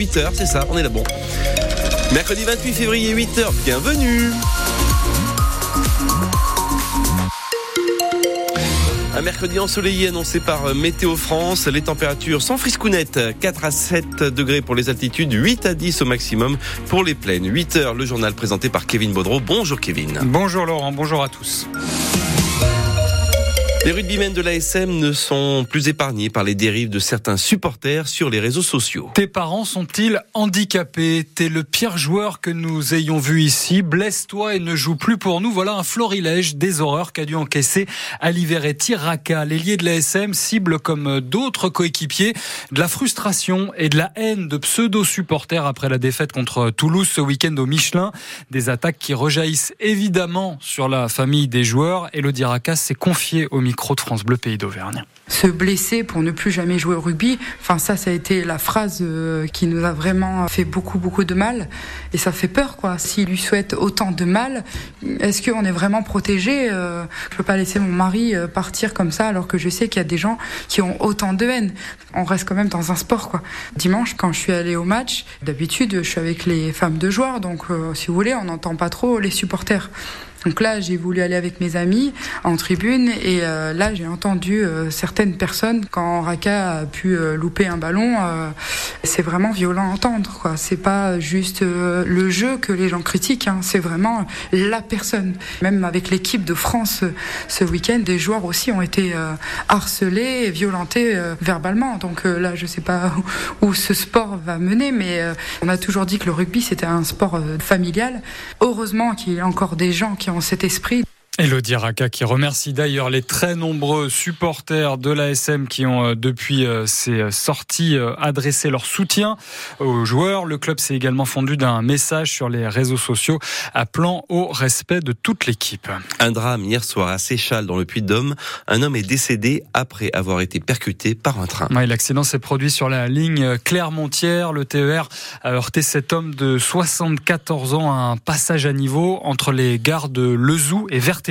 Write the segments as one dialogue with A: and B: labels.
A: 8h, c'est ça, on est là bon. Mercredi 28 février, 8h, bienvenue Un mercredi ensoleillé annoncé par Météo France. Les températures sans friscounette, 4 à 7 degrés pour les altitudes, 8 à 10 au maximum pour les plaines. 8 heures, le journal présenté par Kevin Baudreau. Bonjour Kevin.
B: Bonjour Laurent, bonjour à tous.
A: Les rugbymen de l'ASM ne sont plus épargnés par les dérives de certains supporters sur les réseaux sociaux.
B: Tes parents sont-ils handicapés? T'es le pire joueur que nous ayons vu ici. Blesse-toi et ne joue plus pour nous. Voilà un florilège des horreurs qu'a dû encaisser Aliveretti Raka. L'ailier de l'ASM cible comme d'autres coéquipiers de la frustration et de la haine de pseudo-supporters après la défaite contre Toulouse ce week-end au Michelin. Des attaques qui rejaillissent évidemment sur la famille des joueurs. Elodie Raka s'est confiée au micro de France Bleu Pays d'Auvergne.
C: Se blesser pour ne plus jamais jouer au rugby, enfin ça, ça a été la phrase euh, qui nous a vraiment fait beaucoup beaucoup de mal et ça fait peur quoi. S'il lui souhaite autant de mal, est-ce qu'on est vraiment protégé euh, Je peux pas laisser mon mari euh, partir comme ça alors que je sais qu'il y a des gens qui ont autant de haine. On reste quand même dans un sport quoi. Dimanche quand je suis allée au match, d'habitude je suis avec les femmes de joueurs donc si vous voulez on n'entend pas trop les supporters. Donc là, j'ai voulu aller avec mes amis en tribune et euh, là, j'ai entendu euh, certaines personnes quand Raka a pu euh, louper un ballon. c'est vraiment violent à entendre. Quoi. C'est pas juste le jeu que les gens critiquent, hein, c'est vraiment la personne. Même avec l'équipe de France ce week-end, des joueurs aussi ont été harcelés et violentés verbalement. Donc là, je sais pas où, ce sport va mener, mais on a toujours dit que le rugby c'était un sport familial. Heureusement qu'il y a encore des gens qui ont cet esprit.
B: Elodie Raka qui remercie d'ailleurs les très nombreux supporters de l'ASM qui ont euh, depuis euh, ces euh, sorties adressé leur soutien aux joueurs. Le club s'est également fondu d'un message sur les réseaux sociaux appelant au respect de toute l'équipe.
A: Un drame hier soir à Séchal dans le Puy-de-Dôme. Un homme est décédé après avoir été percuté par un train.
B: L'accident s'est produit sur la ligne Clermontière. Le TER a heurté cet homme de 74 ans à un passage à niveau entre les gares de Lezou et Verté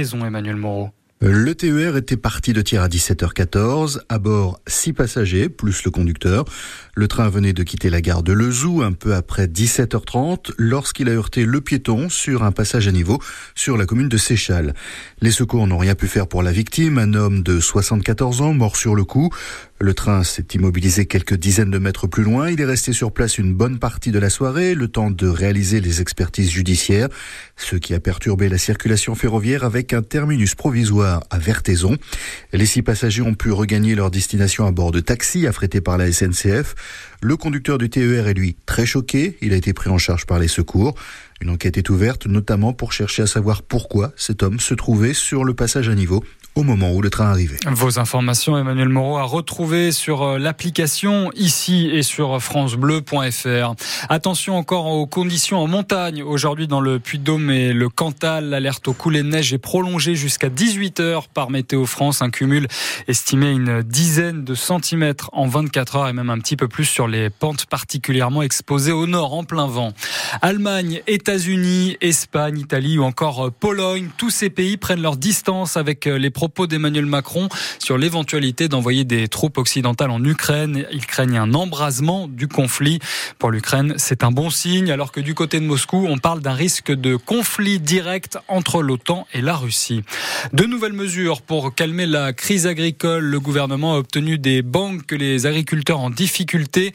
D: Le TER était parti de tir à 17h14. À bord, six passagers, plus le conducteur. Le train venait de quitter la gare de Lezou un peu après 17h30 lorsqu'il a heurté le piéton sur un passage à niveau sur la commune de Séchal. Les secours n'ont rien pu faire pour la victime, un homme de 74 ans mort sur le coup. Le train s'est immobilisé quelques dizaines de mètres plus loin. Il est resté sur place une bonne partie de la soirée, le temps de réaliser les expertises judiciaires, ce qui a perturbé la circulation ferroviaire avec un terminus provisoire à Vertaison. Les six passagers ont pu regagner leur destination à bord de taxis affrétés par la SNCF. Le conducteur du TER est lui très choqué. Il a été pris en charge par les secours. Une enquête est ouverte, notamment pour chercher à savoir pourquoi cet homme se trouvait sur le passage à niveau au moment où le train arrivait.
B: Vos informations, Emmanuel Moreau, à retrouver sur euh, l'application ici et sur francebleu.fr. Attention encore aux conditions en montagne. Aujourd'hui, dans le Puy-de-Dôme et le Cantal, l'alerte au coulée de neige est prolongée jusqu'à 18 heures par Météo France. Un cumul estimé une dizaine de centimètres en 24 heures et même un petit peu plus sur les pentes particulièrement exposées au nord en plein vent. Allemagne, États-Unis, Espagne, Italie ou encore Pologne, tous ces pays prennent leur distance avec les propos d'Emmanuel Macron sur l'éventualité d'envoyer des troupes occidentales en Ukraine. Ils craignent un embrasement du conflit. Pour l'Ukraine, c'est un bon signe, alors que du côté de Moscou, on parle d'un risque de conflit direct entre l'OTAN et la Russie. De nouvelles mesures pour calmer la crise agricole. Le gouvernement a obtenu des banques que les agriculteurs en difficulté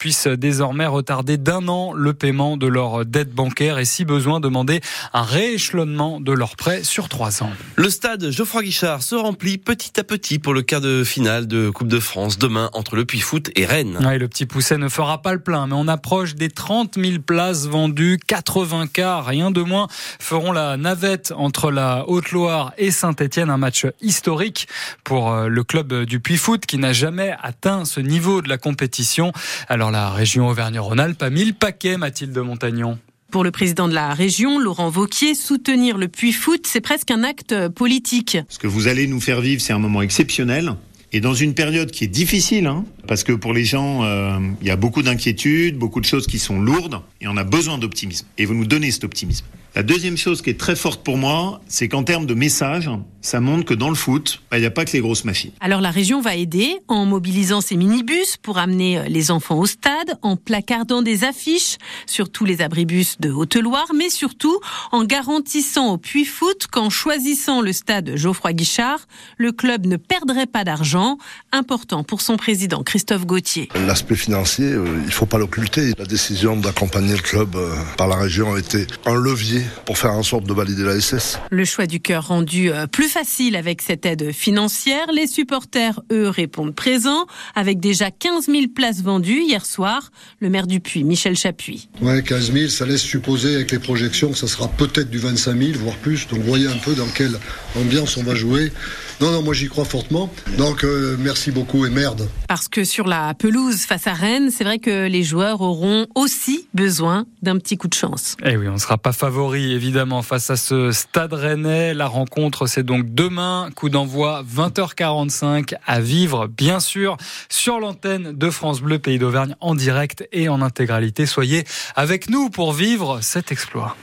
B: puissent désormais retarder d'un an le paiement de leurs dettes bancaires et si besoin demander un rééchelonnement de leurs prêts sur trois ans.
A: Le stade Geoffroy Guichard se remplit petit à petit pour le quart de finale de Coupe de France demain entre le Puy-Foot et Rennes.
B: le petit pousset ne fera pas le plein, mais on approche des 30 000 places vendues. 80 cas, rien de moins, feront la navette entre la Haute-Loire et Saint-Etienne. Un match historique pour euh, le club du Puy-Foot qui n'a jamais atteint ce niveau de la compétition. Alors la région Auvergne-Rhône-Alpes a mis le paquet, Mathilde Montagnon.
E: Pour le président de la région, Laurent Vauquier, soutenir le Puy Foot, c'est presque un acte politique.
F: Ce que vous allez nous faire vivre, c'est un moment exceptionnel. Et dans une période qui est difficile, hein, parce que pour les gens, euh, il y a beaucoup d'inquiétudes, beaucoup de choses qui sont lourdes, et on a besoin d'optimisme. Et vous nous donnez cet optimisme. La deuxième chose qui est très forte pour moi, c'est qu'en termes de message, ça montre que dans le foot, bah, il n'y a pas que les grosses machines.
E: Alors la région va aider en mobilisant ses minibus pour amener euh, les enfants au stade, en placardant des affiches sur tous les abribus de Haute-Loire, mais surtout en garantissant au Puy Foot qu'en choisissant le stade Geoffroy Guichard, le club ne perdrait pas d'argent, important pour son président Christophe Gauthier.
G: L'aspect financier, euh, il ne faut pas l'occulter. La décision d'accompagner le club euh, par la région a été un levier pour faire en sorte de valider la SS.
E: Le choix du cœur rendu plus facile avec cette aide financière. Les supporters, eux, répondent présents avec déjà 15 000 places vendues hier soir. Le maire du Puy, Michel Chapuis.
H: Ouais, 15 000, ça laisse supposer avec les projections que ça sera peut-être du 25 000, voire plus. Donc voyez un peu dans quelle ambiance on va jouer. Non, non, moi j'y crois fortement. Donc euh, merci beaucoup et merde.
E: Parce que sur la pelouse face à Rennes, c'est vrai que les joueurs auront aussi besoin d'un petit coup de chance.
B: Eh oui, on ne sera pas favori évidemment face à ce stade rennais. La rencontre, c'est donc demain, coup d'envoi 20h45 à vivre, bien sûr, sur l'antenne de France Bleu Pays d'Auvergne en direct et en intégralité. Soyez avec nous pour vivre cet exploit.